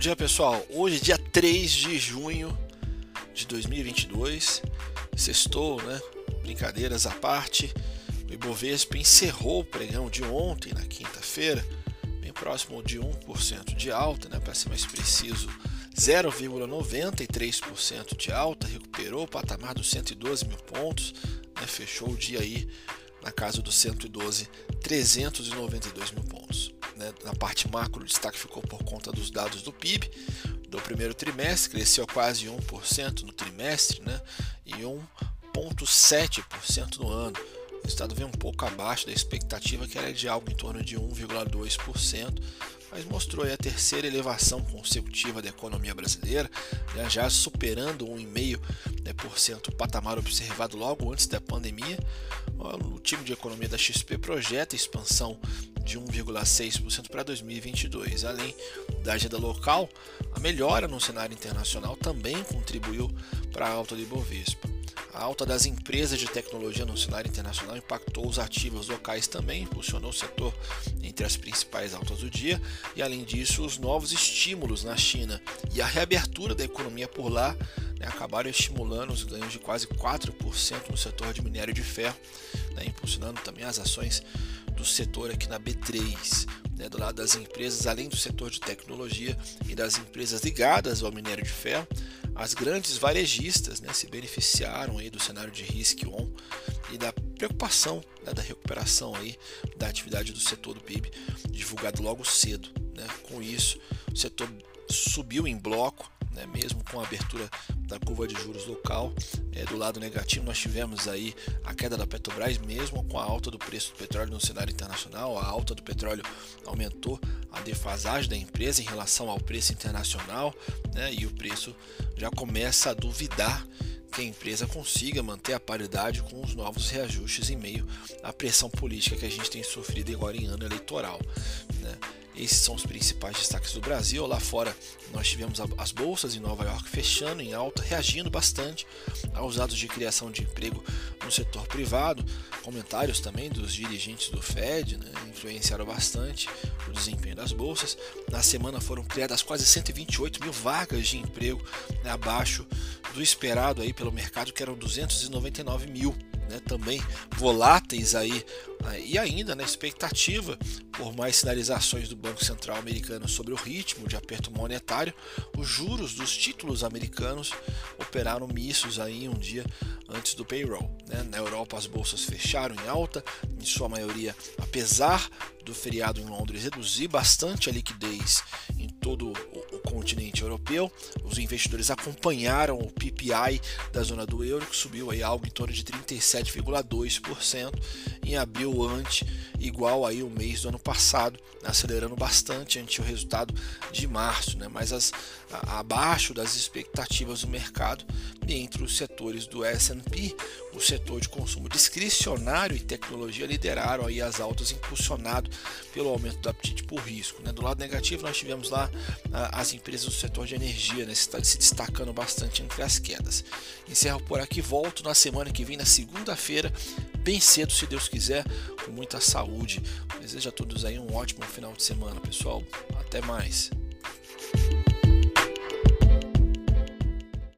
Bom dia pessoal, hoje dia 3 de junho de 2022, sextou, né? Brincadeiras à parte, o Ibovespa encerrou o pregão de ontem, na quinta-feira, bem próximo de 1% de alta, né? Para ser mais preciso, 0,93% de alta, recuperou o patamar dos 112 mil pontos, né? fechou o dia aí na casa dos 112, 392 mil pontos. Né? Na parte macro, o destaque ficou por conta dos dados do PIB do primeiro trimestre, cresceu quase 1% no trimestre né? e 1,7% no ano. O resultado veio um pouco abaixo da expectativa, que era de algo em torno de 1,2%, mas mostrou a terceira elevação consecutiva da economia brasileira, né, já superando 1,5% né, o patamar observado logo antes da pandemia. O time de economia da XP projeta expansão de 1,6% para 2022. Além da agenda local, a melhora no cenário internacional também contribuiu para a alta do Ibovespa. A alta das empresas de tecnologia no cenário internacional impactou os ativos locais também, impulsionou o setor entre as principais altas do dia, e além disso, os novos estímulos na China e a reabertura da economia por lá né, acabaram estimulando os ganhos de quase 4% no setor de minério de ferro, né, impulsionando também as ações do setor aqui na B3. Né, do lado das empresas, além do setor de tecnologia e das empresas ligadas ao minério de ferro, as grandes varejistas né, se beneficiaram aí do cenário de risk on e da preocupação né, da recuperação aí da atividade do setor do PIB divulgado logo cedo. Né. Com isso, o setor subiu em bloco, né, mesmo com a abertura da curva de juros local. É, do lado negativo, nós tivemos aí a queda da Petrobras, mesmo com a alta do preço do petróleo no cenário internacional. A alta do petróleo aumentou a defasagem da empresa em relação ao preço internacional né, e o preço já começa a duvidar que a empresa consiga manter a paridade com os novos reajustes em meio à pressão política que a gente tem sofrido agora em ano eleitoral. Né? Esses são os principais destaques do Brasil. Lá fora, nós tivemos as bolsas em Nova York fechando em alta, reagindo bastante aos dados de criação de emprego no setor privado. Comentários também dos dirigentes do Fed né, influenciaram bastante o desempenho das bolsas. Na semana foram criadas quase 128 mil vagas de emprego, né, abaixo do esperado aí pelo mercado, que eram 299 mil né, também voláteis aí né, e ainda na né, expectativa por mais sinalizações do Banco Central americano sobre o ritmo de aperto monetário, os juros dos títulos americanos operaram missos aí um dia antes do payroll. Né? Na Europa as bolsas fecharam em alta, em sua maioria, apesar do feriado em Londres reduzir bastante a liquidez em todo o continente europeu. Os investidores acompanharam o PPI da zona do euro, que subiu aí algo em torno de 37,2% em abril ante igual aí o mês do ano passado, acelerando bastante ante o resultado de março, né? mas as, a, abaixo das expectativas do mercado entre os setores do S&P, o setor de consumo discricionário e tecnologia lideraram aí as altas impulsionado pelo aumento do apetite por risco. Né? Do lado negativo nós tivemos lá as empresas do setor de energia né? se destacando bastante entre as quedas. Encerro por aqui, volto na semana que vem, na segunda-feira, bem cedo, se Deus quiser, com muita saúde. Desejo a todos aí um ótimo final de semana, pessoal. Até mais.